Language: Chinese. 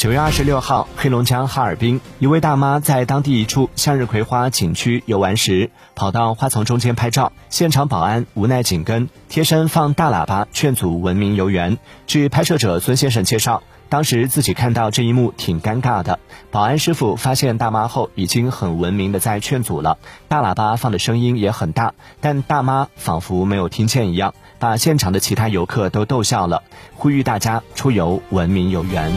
九月二十六号黑龙江哈尔滨一位大妈在当地一处向日葵花景区游玩时跑到花丛中间拍照现场保安无奈紧跟贴身放大喇叭劝阻文明游园据拍摄者孙先生介绍当时自己看到这一幕挺尴尬的。保安师傅发现大妈后已经很文明的在劝阻了大喇叭放的声音也很大但大妈仿佛没有听见一样把现场的其他游客都逗笑了呼吁大家出游文明游园